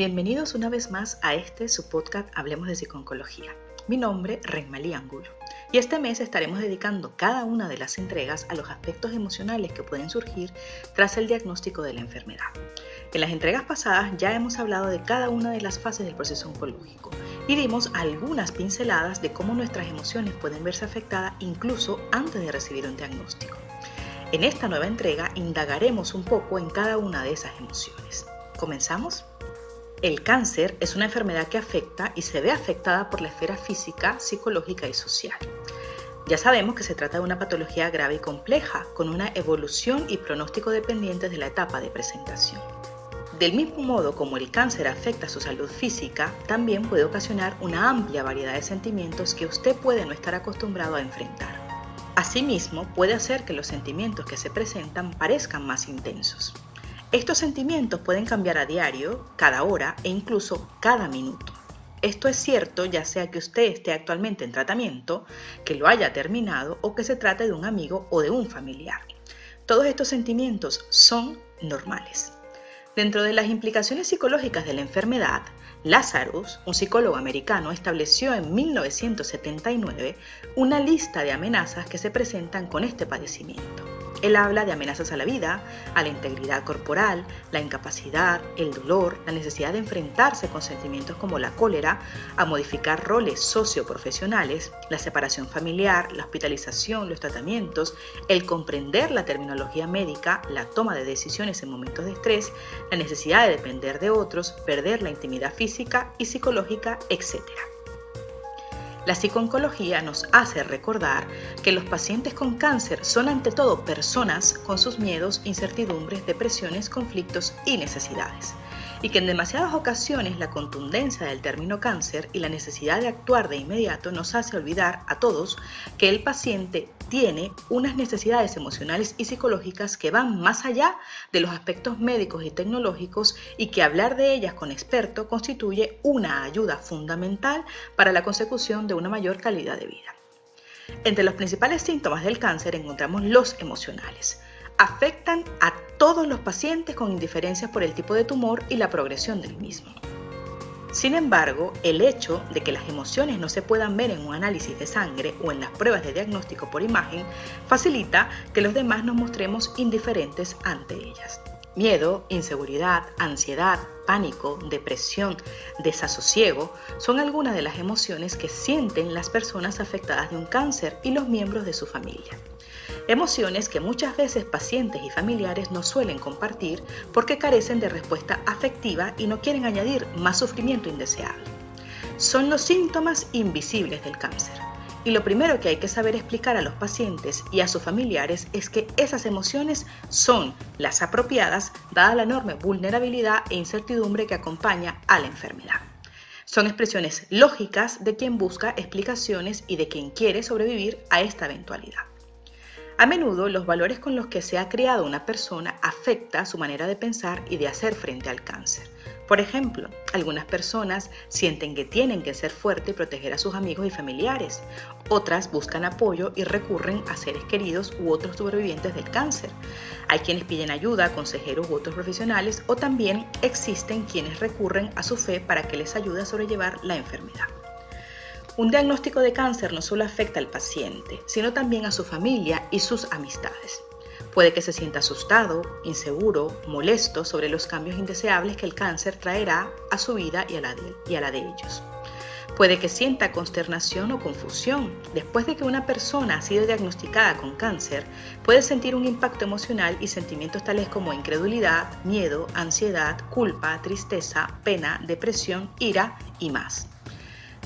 Bienvenidos una vez más a este su podcast Hablemos de Psiconcología. Mi nombre es Renmalí Angulo y este mes estaremos dedicando cada una de las entregas a los aspectos emocionales que pueden surgir tras el diagnóstico de la enfermedad. En las entregas pasadas ya hemos hablado de cada una de las fases del proceso oncológico y dimos algunas pinceladas de cómo nuestras emociones pueden verse afectadas incluso antes de recibir un diagnóstico. En esta nueva entrega indagaremos un poco en cada una de esas emociones. ¿Comenzamos? El cáncer es una enfermedad que afecta y se ve afectada por la esfera física, psicológica y social. Ya sabemos que se trata de una patología grave y compleja, con una evolución y pronóstico dependientes de la etapa de presentación. Del mismo modo como el cáncer afecta su salud física, también puede ocasionar una amplia variedad de sentimientos que usted puede no estar acostumbrado a enfrentar. Asimismo, puede hacer que los sentimientos que se presentan parezcan más intensos. Estos sentimientos pueden cambiar a diario, cada hora e incluso cada minuto. Esto es cierto ya sea que usted esté actualmente en tratamiento, que lo haya terminado o que se trate de un amigo o de un familiar. Todos estos sentimientos son normales. Dentro de las implicaciones psicológicas de la enfermedad, Lazarus, un psicólogo americano, estableció en 1979 una lista de amenazas que se presentan con este padecimiento. Él habla de amenazas a la vida, a la integridad corporal, la incapacidad, el dolor, la necesidad de enfrentarse con sentimientos como la cólera, a modificar roles socioprofesionales, la separación familiar, la hospitalización, los tratamientos, el comprender la terminología médica, la toma de decisiones en momentos de estrés, la necesidad de depender de otros, perder la intimidad física y psicológica, etc. La psiconcología nos hace recordar que los pacientes con cáncer son ante todo personas con sus miedos, incertidumbres, depresiones, conflictos y necesidades y que en demasiadas ocasiones la contundencia del término cáncer y la necesidad de actuar de inmediato nos hace olvidar a todos que el paciente tiene unas necesidades emocionales y psicológicas que van más allá de los aspectos médicos y tecnológicos y que hablar de ellas con experto constituye una ayuda fundamental para la consecución de una mayor calidad de vida. Entre los principales síntomas del cáncer encontramos los emocionales afectan a todos los pacientes con indiferencia por el tipo de tumor y la progresión del mismo. Sin embargo, el hecho de que las emociones no se puedan ver en un análisis de sangre o en las pruebas de diagnóstico por imagen facilita que los demás nos mostremos indiferentes ante ellas. Miedo, inseguridad, ansiedad, pánico, depresión, desasosiego son algunas de las emociones que sienten las personas afectadas de un cáncer y los miembros de su familia. Emociones que muchas veces pacientes y familiares no suelen compartir porque carecen de respuesta afectiva y no quieren añadir más sufrimiento indeseable. Son los síntomas invisibles del cáncer. Y lo primero que hay que saber explicar a los pacientes y a sus familiares es que esas emociones son las apropiadas dada la enorme vulnerabilidad e incertidumbre que acompaña a la enfermedad. Son expresiones lógicas de quien busca explicaciones y de quien quiere sobrevivir a esta eventualidad. A menudo los valores con los que se ha criado una persona afecta su manera de pensar y de hacer frente al cáncer. Por ejemplo, algunas personas sienten que tienen que ser fuertes y proteger a sus amigos y familiares. Otras buscan apoyo y recurren a seres queridos u otros sobrevivientes del cáncer. Hay quienes piden ayuda consejeros u otros profesionales o también existen quienes recurren a su fe para que les ayude a sobrellevar la enfermedad. Un diagnóstico de cáncer no solo afecta al paciente, sino también a su familia y sus amistades. Puede que se sienta asustado, inseguro, molesto sobre los cambios indeseables que el cáncer traerá a su vida y a la de, ellos. Puede que sienta consternación o confusión. Después de que una persona ha sido diagnosticada con cáncer, puede sentir un impacto emocional y sentimientos tales como incredulidad, miedo, ansiedad, culpa, tristeza, pena, depresión, ira y más.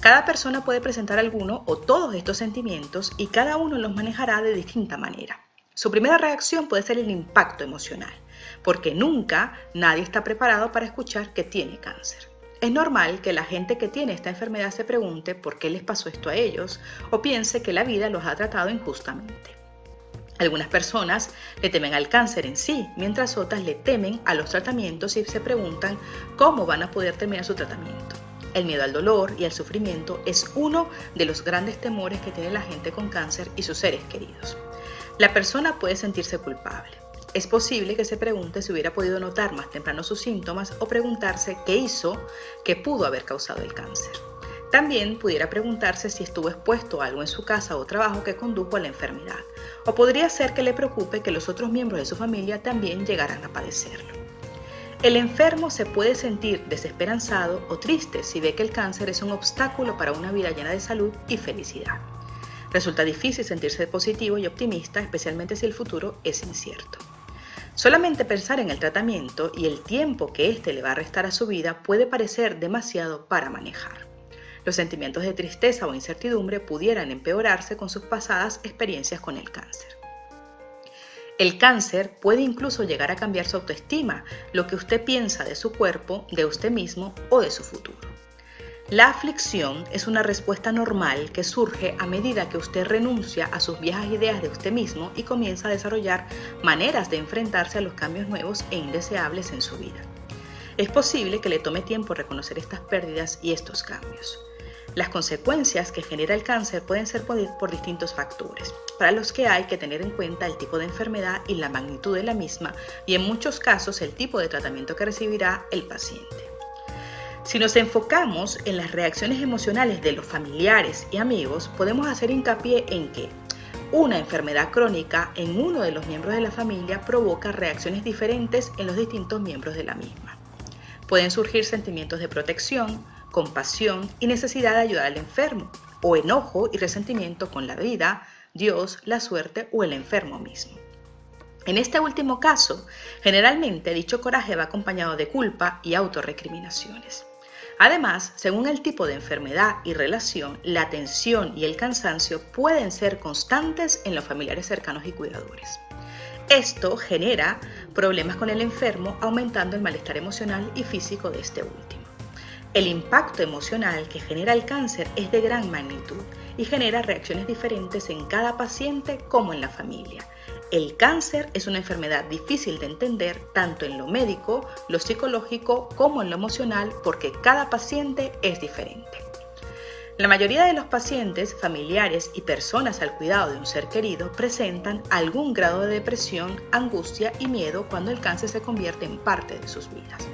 Cada persona puede presentar alguno o todos estos sentimientos y cada uno los manejará de distinta manera. Su primera reacción puede ser el impacto emocional, porque nunca nadie está preparado para escuchar que tiene cáncer. Es normal que la gente que tiene esta enfermedad se pregunte por qué les pasó esto a ellos o piense que la vida los ha tratado injustamente. Algunas personas le temen al cáncer en sí, mientras otras le temen a los tratamientos y se preguntan cómo van a poder terminar su tratamiento. El miedo al dolor y al sufrimiento es uno de los grandes temores que tiene la gente con cáncer y sus seres queridos. La persona puede sentirse culpable. Es posible que se pregunte si hubiera podido notar más temprano sus síntomas o preguntarse qué hizo que pudo haber causado el cáncer. También pudiera preguntarse si estuvo expuesto a algo en su casa o trabajo que condujo a la enfermedad, o podría ser que le preocupe que los otros miembros de su familia también llegaran a padecerlo. El enfermo se puede sentir desesperanzado o triste si ve que el cáncer es un obstáculo para una vida llena de salud y felicidad. Resulta difícil sentirse positivo y optimista, especialmente si el futuro es incierto. Solamente pensar en el tratamiento y el tiempo que éste le va a restar a su vida puede parecer demasiado para manejar. Los sentimientos de tristeza o incertidumbre pudieran empeorarse con sus pasadas experiencias con el cáncer. El cáncer puede incluso llegar a cambiar su autoestima, lo que usted piensa de su cuerpo, de usted mismo o de su futuro. La aflicción es una respuesta normal que surge a medida que usted renuncia a sus viejas ideas de usted mismo y comienza a desarrollar maneras de enfrentarse a los cambios nuevos e indeseables en su vida. Es posible que le tome tiempo reconocer estas pérdidas y estos cambios. Las consecuencias que genera el cáncer pueden ser por, distintos factores, para los que hay que tener en cuenta el tipo de enfermedad y la magnitud de la misma y en muchos casos el tipo de tratamiento que recibirá el paciente. Si nos enfocamos en las reacciones emocionales de los familiares y amigos, podemos hacer hincapié en que una enfermedad crónica en uno de los miembros de la familia provoca reacciones diferentes en los distintos miembros de la misma. Pueden surgir sentimientos de protección, compasión y necesidad de ayudar al enfermo, o enojo y resentimiento con la vida, Dios, la suerte o el enfermo mismo. En este último caso, generalmente dicho coraje va acompañado de culpa y autorrecriminaciones. Además, según el tipo de enfermedad y relación, la tensión y el cansancio pueden ser constantes en los familiares cercanos y cuidadores. Esto genera problemas con el enfermo, aumentando el malestar emocional y físico de este último. El impacto emocional que genera el cáncer es de gran magnitud y genera reacciones diferentes en cada paciente como en la familia. El cáncer es una enfermedad difícil de entender tanto en lo médico, lo psicológico como en lo emocional porque cada paciente es diferente. La mayoría de los pacientes, familiares y personas al cuidado de un ser querido presentan algún grado de depresión, angustia y miedo cuando el cáncer se convierte en parte de sus vidas.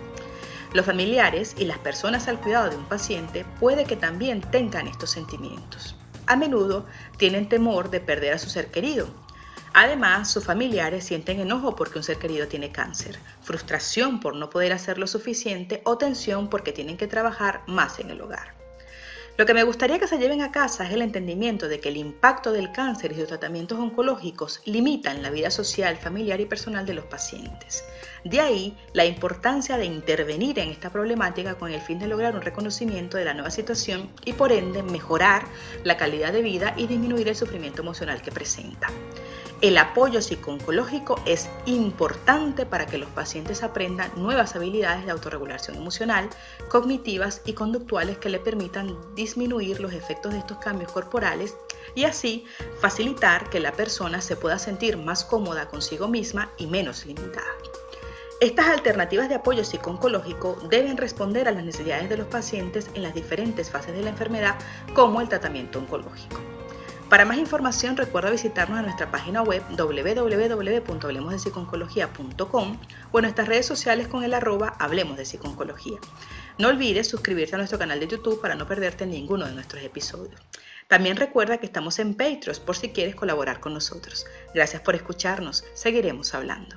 Los familiares y las personas al cuidado de un paciente puede que también tengan estos sentimientos. A menudo tienen temor de perder a su ser querido, Además, sus familiares sienten enojo porque un ser querido tiene cáncer, frustración por no poder hacer lo suficiente o tensión porque tienen que trabajar más en el hogar. Lo que me gustaría que se lleven a casa es el entendimiento de que el impacto del cáncer y sus tratamientos oncológicos limitan la vida social, familiar y personal de los pacientes. De ahí la importancia de intervenir en esta problemática con el fin de lograr un reconocimiento de la nueva situación y por ende mejorar la calidad de vida y disminuir el sufrimiento emocional que presenta. El apoyo psicooncológico es importante para que los pacientes aprendan nuevas habilidades de autorregulación emocional, cognitivas y conductuales que le permitan disminuir los efectos de estos cambios corporales y así facilitar que la persona se pueda sentir más cómoda consigo misma y menos limitada. Estas alternativas de apoyo psicooncológico deben responder a las necesidades de los pacientes en las diferentes fases de la enfermedad, como el tratamiento oncológico. Para más información recuerda visitarnos en nuestra página web www.hablemosdepsiconcología.com o en nuestras redes sociales con el arroba Hablemos de Psiconcología. No olvides suscribirte a nuestro canal de YouTube para no perderte ninguno de nuestros episodios. También recuerda que estamos en Patreon por si quieres colaborar con nosotros. Gracias por escucharnos. Seguiremos hablando.